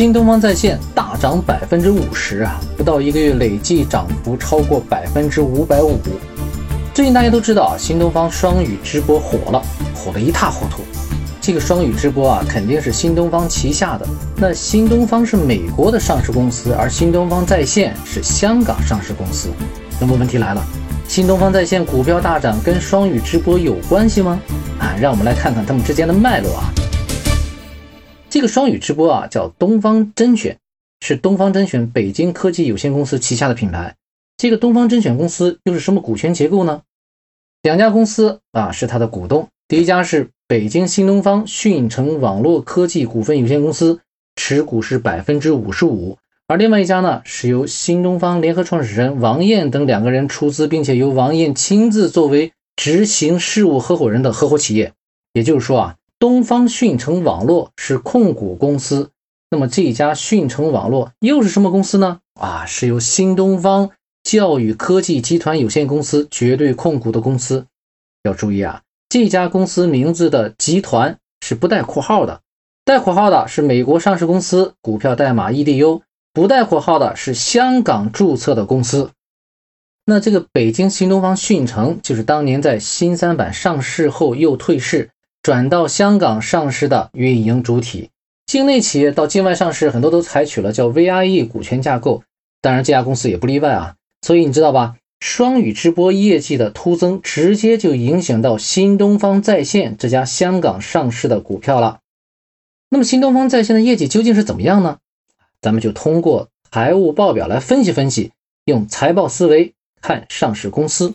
新东方在线大涨百分之五十啊，不到一个月累计涨幅超过百分之五百五。最近大家都知道啊，新东方双语直播火了，火得一塌糊涂。这个双语直播啊，肯定是新东方旗下的。那新东方是美国的上市公司，而新东方在线是香港上市公司。那么问题来了，新东方在线股票大涨跟双语直播有关系吗？啊，让我们来看看他们之间的脉络啊。这个双语直播啊，叫东方甄选，是东方甄选北京科技有限公司旗下的品牌。这个东方甄选公司又是什么股权结构呢？两家公司啊是它的股东，第一家是北京新东方讯城网络科技股份有限公司，持股是百分之五十五，而另外一家呢是由新东方联合创始人王燕等两个人出资，并且由王燕亲自作为执行事务合伙人的合伙企业。也就是说啊。东方讯城网络是控股公司，那么这家讯城网络又是什么公司呢？啊，是由新东方教育科技集团有限公司绝对控股的公司。要注意啊，这家公司名字的集团是不带括号的，带括号的是美国上市公司，股票代码 EDU；不带括号的是香港注册的公司。那这个北京新东方讯城就是当年在新三板上市后又退市。转到香港上市的运营主体，境内企业到境外上市，很多都采取了叫 VIE 股权架构，当然这家公司也不例外啊。所以你知道吧？双语直播业绩的突增，直接就影响到新东方在线这家香港上市的股票了。那么新东方在线的业绩究竟是怎么样呢？咱们就通过财务报表来分析分析，用财报思维看上市公司。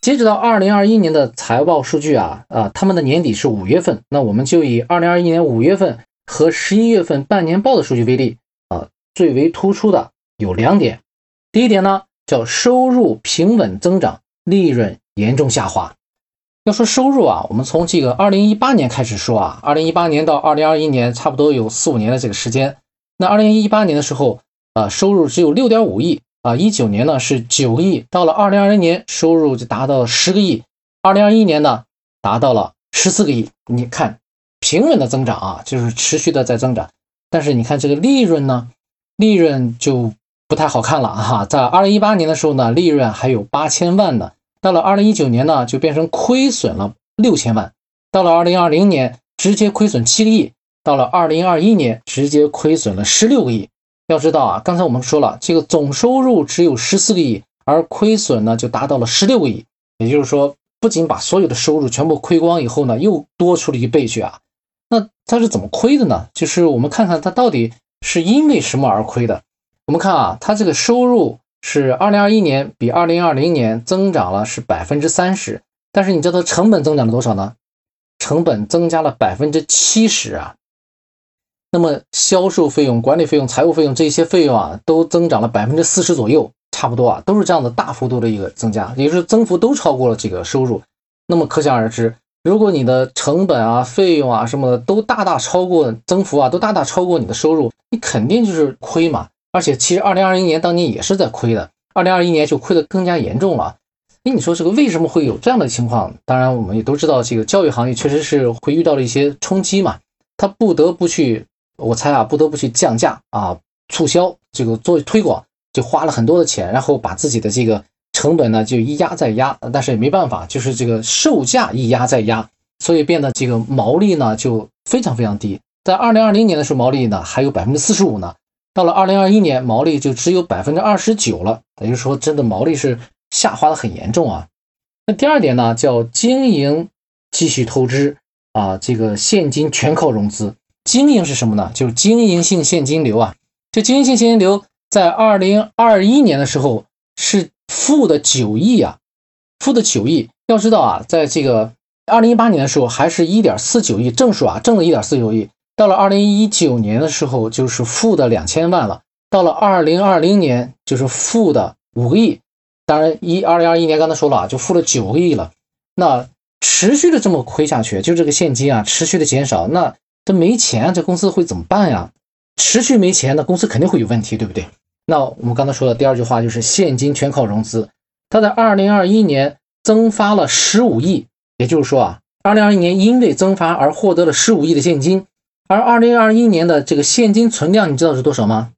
截止到二零二一年的财报数据啊啊，他们的年底是五月份，那我们就以二零二一年五月份和十一月份半年报的数据为例啊，最为突出的有两点。第一点呢，叫收入平稳增长，利润严重下滑。要说收入啊，我们从这个二零一八年开始说啊，二零一八年到二零二一年，差不多有四五年的这个时间。那二零一八年的时候啊，收入只有六点五亿。啊，一九年呢是九个亿，到了二零二零年收入就达到了十个亿，二零二一年呢达到了十四个亿。你看平稳的增长啊，就是持续的在增长。但是你看这个利润呢，利润就不太好看了哈。在二零一八年的时候呢，利润还有八千万呢，到了二零一九年呢就变成亏损了六千万，到了二零二零年直接亏损七个亿，到了二零二一年直接亏损了十六个亿。要知道啊，刚才我们说了，这个总收入只有十四个亿，而亏损呢就达到了十六个亿。也就是说，不仅把所有的收入全部亏光以后呢，又多出了一倍去啊。那它是怎么亏的呢？就是我们看看它到底是因为什么而亏的。我们看啊，它这个收入是二零二一年比二零二零年增长了是百分之三十，但是你知道它成本增长了多少呢？成本增加了百分之七十啊。那么销售费用、管理费用、财务费用这些费用啊，都增长了百分之四十左右，差不多啊，都是这样的大幅度的一个增加，也就是增幅都超过了这个收入。那么可想而知，如果你的成本啊、费用啊什么的都大大超过增幅啊，都大大超过你的收入，你肯定就是亏嘛。而且其实二零二一年当年也是在亏的，二零二一年就亏得更加严重了。哎，你说这个为什么会有这样的情况？当然我们也都知道，这个教育行业确实是会遇到了一些冲击嘛，他不得不去。我猜啊，不得不去降价啊，促销这个做推广，就花了很多的钱，然后把自己的这个成本呢就一压再压，但是也没办法，就是这个售价一压再压，所以变得这个毛利呢就非常非常低。在二零二零年的时候，毛利呢还有百分之四十五呢，到了二零二一年，毛利就只有百分之二十九了，也就是说真的毛利是下滑的很严重啊。那第二点呢，叫经营继续透支啊，这个现金全靠融资。经营是什么呢？就是经营性现金流啊。这经营性现金流在二零二一年的时候是负的九亿啊，负的九亿。要知道啊，在这个二零一八年的时候还是一点四九亿正数啊，正的一点四九亿。到了二零一九年的时候就是负的两千万了。到了二零二零年就是负的五个亿。当然一二零二一年刚才说了啊，就负了九个亿了。那持续的这么亏下去，就这个现金啊持续的减少，那。这没钱，这公司会怎么办呀？持续没钱，那公司肯定会有问题，对不对？那我们刚才说的第二句话就是现金全靠融资。他在二零二一年增发了十五亿，也就是说啊，二零二一年因为增发而获得了十五亿的现金，而二零二一年的这个现金存量，你知道是多少吗？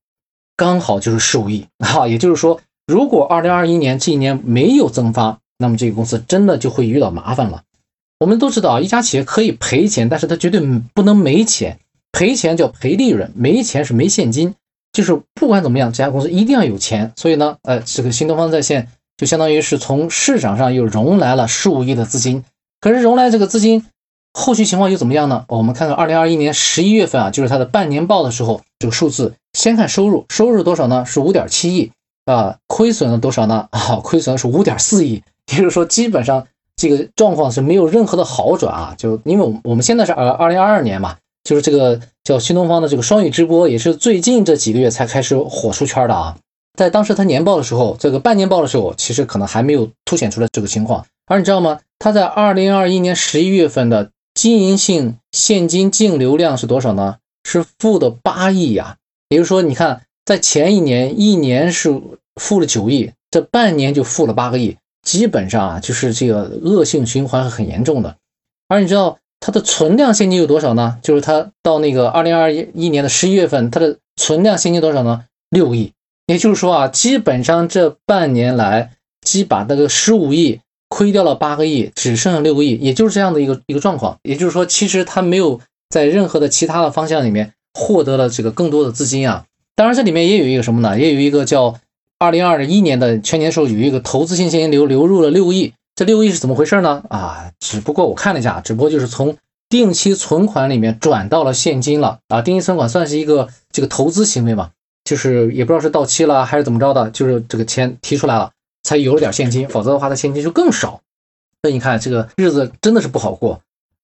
刚好就是十五亿啊！也就是说，如果二零二一年这一年没有增发，那么这个公司真的就会遇到麻烦了。我们都知道啊，一家企业可以赔钱，但是它绝对不能没钱。赔钱叫赔利润，没钱是没现金。就是不管怎么样，这家公司一定要有钱。所以呢，呃，这个新东方在线就相当于是从市场上又融来了十五亿的资金。可是融来这个资金。后续情况又怎么样呢？我们看看二零二一年十一月份啊，就是它的半年报的时候，这个数字。先看收入，收入多少呢？是五点七亿啊。亏损了多少呢？啊，亏损是五点四亿。也就是说，基本上这个状况是没有任何的好转啊。就因为我们现在是二二零二二年嘛，就是这个叫新东方的这个双语直播，也是最近这几个月才开始火出圈的啊。在当时它年报的时候，这个半年报的时候，其实可能还没有凸显出来这个情况。而你知道吗？它在二零二一年十一月份的经营性现金净流量是多少呢？是负的八亿呀。也就是说，你看，在前一年一年是负了九亿，这半年就负了八个亿，基本上啊，就是这个恶性循环很严重的。而你知道它的存量现金有多少呢？就是它到那个二零二一年的十一月份，它的存量现金多少呢？六亿。也就是说啊，基本上这半年来，基把那个十五亿。亏掉了八个亿，只剩下六个亿，也就是这样的一个一个状况。也就是说，其实他没有在任何的其他的方向里面获得了这个更多的资金啊。当然，这里面也有一个什么呢？也有一个叫二零二一年的全年时候有一个投资性现金流流入了六亿。这六亿是怎么回事呢？啊，只不过我看了一下，只不过就是从定期存款里面转到了现金了啊。定期存款算是一个这个投资行为嘛，就是也不知道是到期了还是怎么着的，就是这个钱提出来了。才有了点现金，否则的话，它现金就更少。所以你看，这个日子真的是不好过。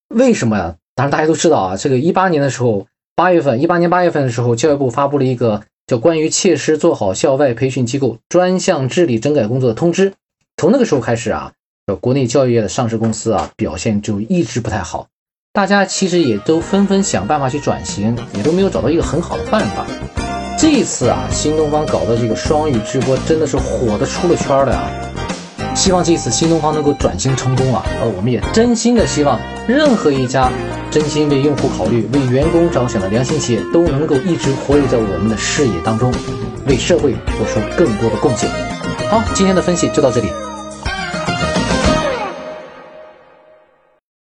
为什么呀？当然大家都知道啊，这个一八年的时候，八月份，一八年八月份的时候，教育部发布了一个叫《关于切实做好校外培训机构专项治理整改工作的通知》。从那个时候开始啊，国内教育业的上市公司啊，表现就一直不太好。大家其实也都纷纷想办法去转型，也都没有找到一个很好的办法。这一次啊，新东方搞的这个双语直播真的是火的出了圈的啊！希望这次新东方能够转型成功啊！呃，我们也真心的希望任何一家真心为用户考虑、为员工着想的良心企业都能够一直活跃在我们的视野当中，为社会做出更多的贡献。好，今天的分析就到这里。